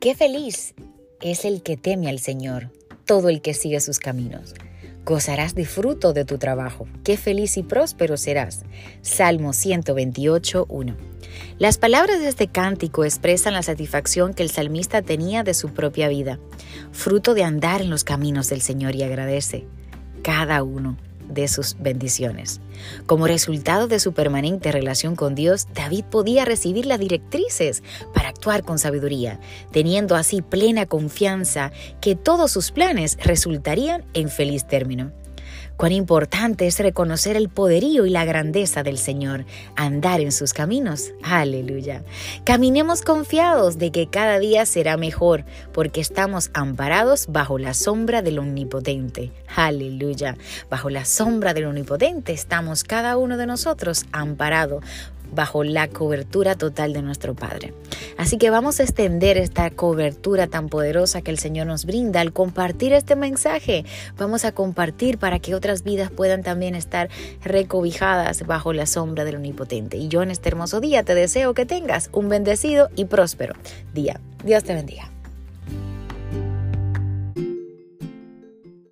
Qué feliz es el que teme al Señor, todo el que sigue sus caminos. Gozarás de fruto de tu trabajo. Qué feliz y próspero serás. Salmo 128, 1. Las palabras de este cántico expresan la satisfacción que el salmista tenía de su propia vida, fruto de andar en los caminos del Señor y agradece cada uno de sus bendiciones. Como resultado de su permanente relación con Dios, David podía recibir las directrices para actuar con sabiduría, teniendo así plena confianza que todos sus planes resultarían en feliz término. Cuán importante es reconocer el poderío y la grandeza del Señor, andar en sus caminos. Aleluya. Caminemos confiados de que cada día será mejor, porque estamos amparados bajo la sombra del Omnipotente. Aleluya. Bajo la sombra del Omnipotente estamos cada uno de nosotros amparados bajo la cobertura total de nuestro Padre. Así que vamos a extender esta cobertura tan poderosa que el Señor nos brinda al compartir este mensaje. Vamos a compartir para que otras vidas puedan también estar recobijadas bajo la sombra del Omnipotente. Y yo en este hermoso día te deseo que tengas un bendecido y próspero día. Dios te bendiga.